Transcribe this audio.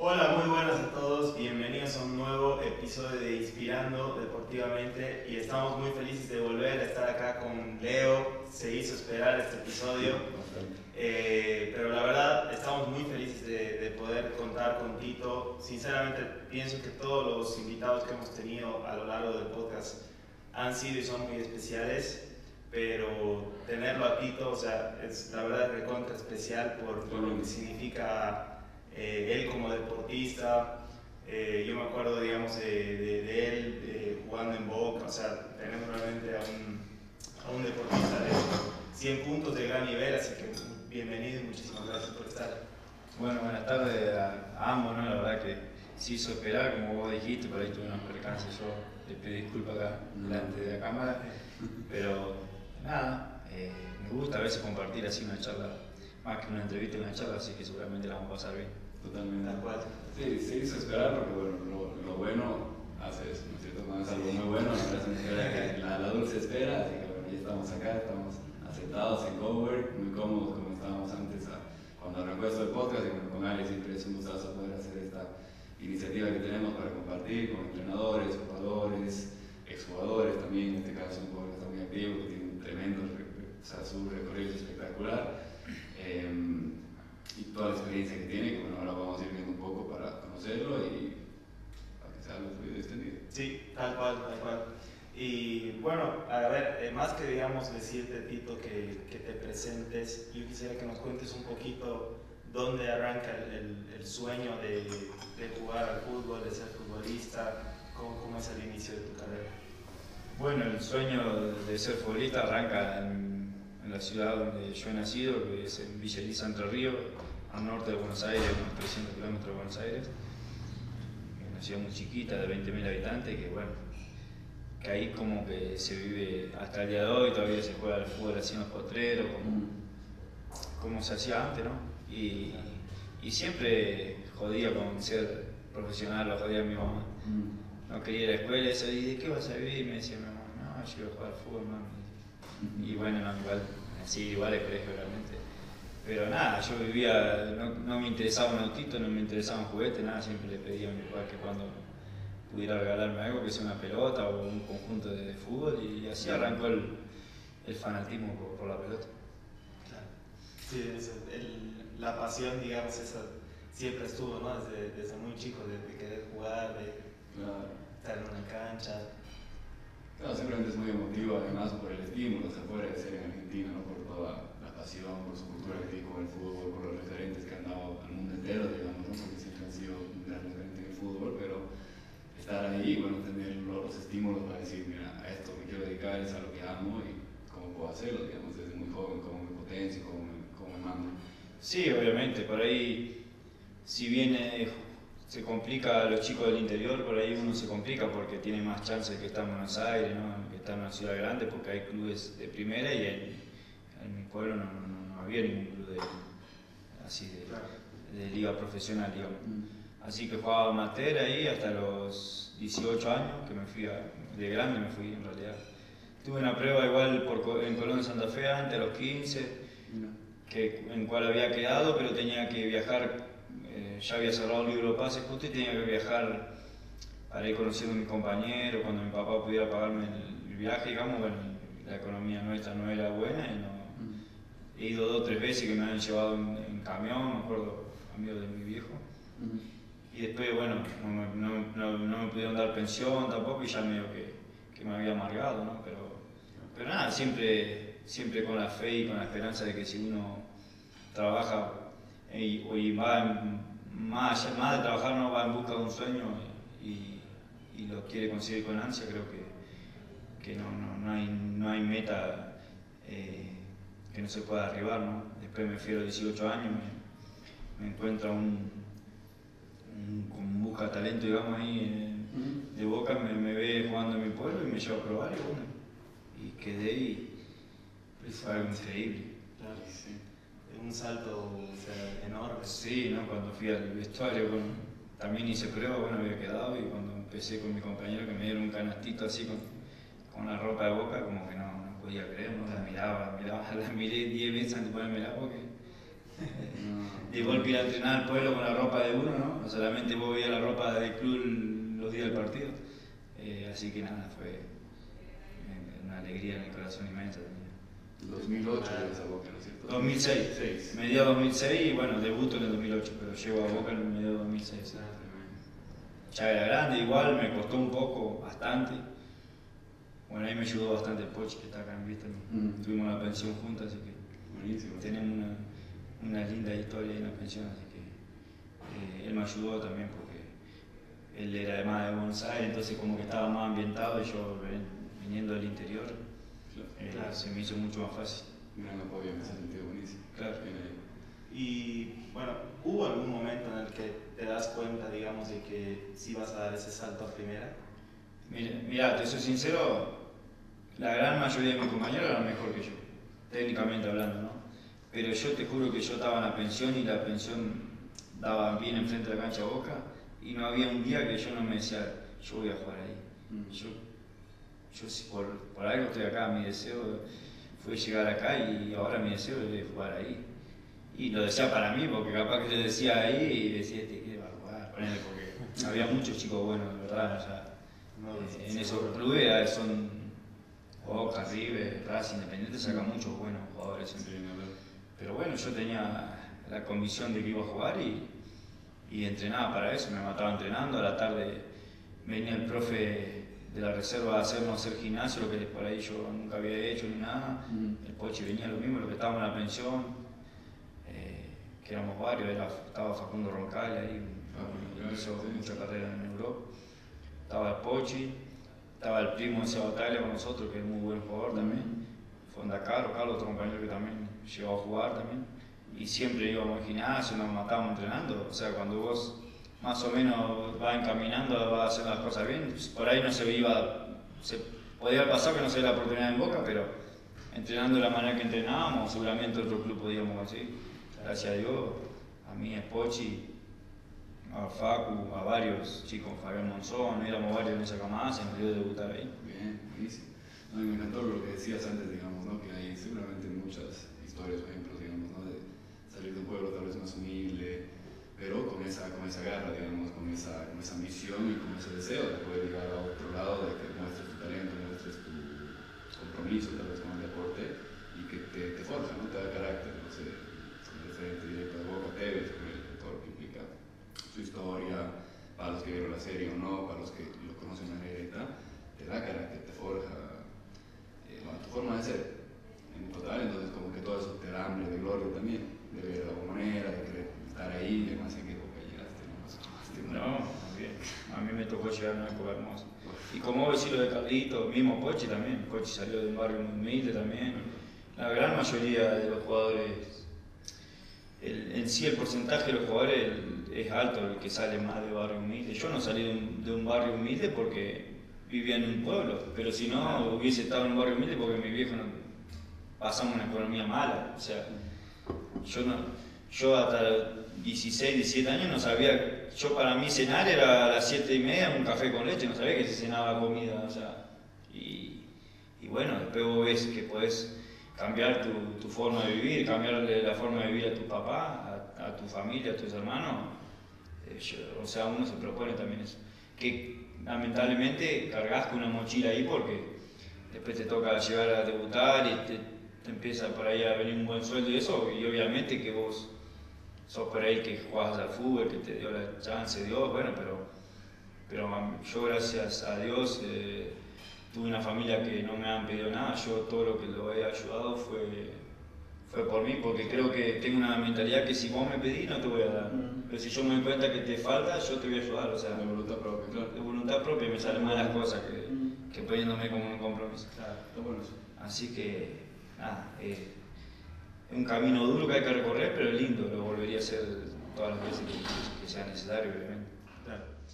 Hola, muy buenas a todos. Bienvenidos a un nuevo episodio de Inspirando Deportivamente y estamos muy felices de volver a estar acá con Leo. Se hizo esperar este episodio, eh, pero la verdad estamos muy felices de, de poder contar con Tito. Sinceramente pienso que todos los invitados que hemos tenido a lo largo del podcast han sido y son muy especiales pero tenerlo a Tito, o sea, es la verdad recontra especial por, por lo que significa eh, él como deportista. Eh, yo me acuerdo, digamos, de, él eh, jugando en Boca, o sea, tenemos realmente a un, a un deportista de 100 puntos de gran nivel, así que bienvenido y muchísimas gracias por estar. Bueno, buenas tardes a, ambos, ¿no? La verdad que se hizo esperar, como vos dijiste, por ahí tuve unos percances, yo te pido disculpas acá delante de la cámara, pero nada, me gusta a veces compartir así una charla, más que una entrevista, una charla, así que seguramente la vamos a pasar bien. Totalmente. Tal cual. Sí, se hizo esperar porque bueno, lo, lo bueno hace eso, ¿no es cierto? Cuando es algo muy bueno, la, la dulce espera, así que bueno, ya estamos acá, estamos aceptados en Cowork, muy cómodos como estábamos antes a, cuando arrancó esto del podcast y bueno, con Ale siempre es un gustazo poder hacer esta iniciativa que tenemos para compartir con entrenadores, jugadores, exjugadores también, en este caso un jugador que está muy activo, que tiene un tremendo, o sea, su recorrido es espectacular. Eh, y toda la experiencia que tiene, que bueno, ahora vamos a ir viendo un poco para conocerlo y para que sea algo fluido y extendido. Sí, tal cual, tal cual. Y bueno, a ver, eh, más que digamos decirte, Tito, que, que, te presentes, yo quisiera que nos cuentes un poquito dónde arranca el, el, el sueño de, de, jugar al fútbol, de ser futbolista, cómo, cómo, es el inicio de tu carrera. Bueno, el sueño de ser futbolista arranca en, en la ciudad donde yo he nacido, que es en Villa Elisa, Entre Ríos, al norte de Buenos Aires, unos 300 kilómetros de Buenos Aires. Una ciudad muy chiquita de 20.000 habitantes que bueno, que ahí como que se vive hasta el día de hoy, todavía se juega el fútbol así en los potreros, como, como se hacía antes, ¿no? Y, y, siempre jodía con ser profesional, lo jodía mi mamá. No quería ir a la escuela, eso, ¿y de qué vas a vivir? Me decía mi mamá, no, yo iba a jugar fútbol, mami. Y bueno, no, igual, así igual el colegio realmente. Pero nada, yo vivía, no, no, me interesaba un autito, no me interesaba un juguete, nada, siempre le pedía a mi papá que cuando pudiera regalarme algo, que sea una pelota o un conjunto de, de fútbol, y así arrancó el, el fanatismo por, por, la pelota. Claro. Sí, eso, el, la pasión, digamos, esa siempre estuvo, ¿no? Desde, desde muy chico, de, de querer jugar, de claro. estar en una cancha. Claro, simplemente es muy emotivo, además, por el estímulo, se puede ser en Argentina, ¿no? Por toda la pasión, por su cultura que tiene con el fútbol, por los referentes que han dado al mundo entero, digamos, ¿no? Porque siempre han sido un gran referente en el fútbol, pero estar ahí, bueno, tener los estímulos para decir, mira, a esto me quiero dedicar, es a lo que amo y cómo puedo hacerlo, digamos, desde muy joven, cómo me potencio, cómo me, cómo me mando. Sí, obviamente, por ahí, si bien eh, se complica a los chicos del interior, por ahí uno se complica porque tiene más chances que estar en Buenos Aires, ¿no? que estar en una ciudad grande, porque hay clubes de primera y en, en mi pueblo no, no, no, había ningún club de, así de, de liga profesional, digamos. Así que jugaba amateur ahí hasta los 18 años, que me fui a, de grande me fui en realidad. Tuve una prueba igual por, en Colón Santa Fe antes, a los 15, que, en cual había quedado, pero tenía que viajar, eh, ya había cerrado el libro de pases justo y tenía que viajar para ir conociendo a mi compañero, cuando mi papá pudiera pagarme el, viaje, digamos, bueno, la economía nuestra no era buena y no, he ido dos o tres veces que me han llevado en, en camión, me acuerdo, amigos de mi viejo. Y después, bueno, no, no, no, no, me pudieron dar pensión tampoco y ya medio que, que me había amargado, ¿no? Pero, pero nada, siempre, siempre con la fe y con la esperanza de que si uno trabaja y, y va en, más, más de trabajar, no va en busca de un sueño y, y lo quiere conseguir con ansia, creo que, que no, no, no, hay, no hay meta eh, que no se pueda arribar, ¿no? Después me fui a los 18 años, me, me encuentro un, un, con busca talento, digamos, ahí eh, de Boca, me, me, ve jugando en mi pueblo y me lleva a probar y bueno, quedé y fue algo increíble. Claro, sí. Un salto o sea, enorme. Sí, ¿no? cuando fui al vestuario, bueno, también hice prueba, bueno, había quedado y cuando empecé con mi compañero que me dieron un canastito así con, con la ropa de Boca, como que no, no podía creer, ¿no? la miraba, miraba, la miré 10 veces antes de ponérmela porque... De golpe ir a entrenar al pueblo con la ropa de uno, ¿no? O no solamente vos veías la ropa del club los días del partido. Eh, así que nada, fue una alegría en el corazón inmensa también. 2008 llegas a Boca, ¿no es cierto? 2006, Seis. medio 2006 y bueno, debuto en el 2008, pero llego a Boca en el medio 2006. Ah. Ya era grande, igual me costó un poco, bastante. Bueno, ahí me ayudó bastante el Pochi, que está acá en Bristol. Mm. Tuvimos una pensión juntas, así que Buenísimo. tenemos una, una linda historia en la pensión, así que eh, él me ayudó también porque él era además de Aires, entonces como que estaba más ambientado y yo ven- viniendo del interior, Claro. eh, Claro. se me hizo mucho más fácil. Gran apoyo en ese sentido, buenísimo. Claro. Bien ahí. Y bueno, ¿hubo algún momento en el que te das cuenta, digamos, de que sí vas a dar ese salto a primera? Mira, mira, te soy sincero, la gran mayoría de mis compañeros eran mejor que yo, técnicamente hablando, ¿no? Pero yo te juro que yo estaba en la pensión y la pensión daba bien enfrente de la cancha Boca y no había un día que yo no me decía, yo voy a jugar ahí. Mm. Yo, yo si por, por algo estoy acá, mi deseo fue llegar acá y ahora mi deseo es jugar ahí. Y lo decía para mí, porque capaz que yo decía ahí y decía, este que va a jugar, ponele, porque había muchos chicos buenos, de verdad, sea, No, eh, en esos clubes eh, son Boca, River, Racing, Independiente, sacan muchos buenos jugadores. Sí, ni hablar. Pero bueno, yo tenía la convicción de que iba a jugar y, y entrenaba para eso, me mataba entrenando, a la tarde venía el profe de la reserva hacernos hacer gimnasio, lo que por ahí yo nunca había hecho ni nada, Mm. el Poche venía lo mismo, lo que estábamos en la pensión, eh, que éramos varios, era, estaba Facundo Roncal ahí, Ah, bueno, hizo sí, mucha carrera en Europa, estaba el Pochi, estaba el primo de esa batalla con nosotros, que es muy buen jugador también, Fonda Caro, Carlos, otro compañero que también llegó a jugar también, y siempre íbamos al gimnasio, nos matábamos entrenando, o sea, cuando vos más o menos vas encaminando, vas a hacer las cosas bien, por ahí no se iba, se podía pasado que no se la oportunidad en Boca, pero entrenando de la manera que entrenábamos, seguramente otro club podíamos conseguir, gracias a Dios, a mí, a Pochi, a Facu, a varios chicos, Fabián Monzón, éramos varios en esa camada, se nos dio debutar ahí. Bien, buenísimo. No, me encantó lo que decías antes, digamos, ¿no? que hay seguramente muchas historias, por ejemplo, digamos, ¿no? de salir de un pueblo tal vez más humilde, pero con esa, con esa garra, digamos, con esa, con esa ambición y con ese deseo de poder llegar a otro lado, de que muestres tu talento, muestres tu compromiso tal vez con el deporte y que te, te forja, ¿no? te da carácter, no sé, el referente directo de Boca Tevez, con todo lo que implica su historia, para los que vieron la serie o no, para los que lo conocen de manera directa, te da carácter, te forja, eh, bueno, tu forma de ser en total, entonces como que todo eso te da hambre de gloria también, de ver de alguna manera, de querer estar ahí, de más qué época llegaste, ¿no? Más tomaste, No, bien. a mí me tocó llegar a una época hermosa. Y como decís lo de Carlito, mismo Pochi también, Pochi salió de un barrio muy humilde también. La gran mayoría de los jugadores, el- en sí el porcentaje de los jugadores es alto, el que sale más de barrio humilde. Yo no salí de un, de un barrio humilde porque vivía en un pueblo, pero si no hubiese estado en un barrio humilde porque mi viejo no, pasamos una economía mala. O sea, yo no, yo hasta los 16, 17 años no sabía, yo para mí cenar era a las 7 y media un café con leche, no sabía que se cenaba comida, o sea, y, y bueno, después vos ves que podés cambiar tu, tu forma de vivir, cambiarle la forma de vivir a tu papá, a, a tu familia, a tus hermanos, eh, yo- o sea, uno se propone también eso, que lamentablemente cargas con una mochila ahí porque después te toca llegar a debutar y te, te empieza por ahí a venir un buen sueldo y eso, y obviamente que vos sos por ahí que jugás al fútbol, que te dio la chance Dios, bueno, pero, pero yo gracias a Dios eh, tuve una familia que no me han pedido nada, yo todo lo que lo he ayudado fue, fue por mí, porque creo que tengo una mentalidad que si vos me pedís no te voy a dar, pero si yo me doy cuenta que te falta, yo te voy a ayudar, o sea, de voluntad propia, claro. de voluntad propia me salen más las cosas que, que poniéndome como un compromiso. Claro, está bueno eso. Así que, nada, es un camino duro que hay que recorrer, pero lindo, lo volvería a hacer todas las veces que, que sea necesario, obviamente.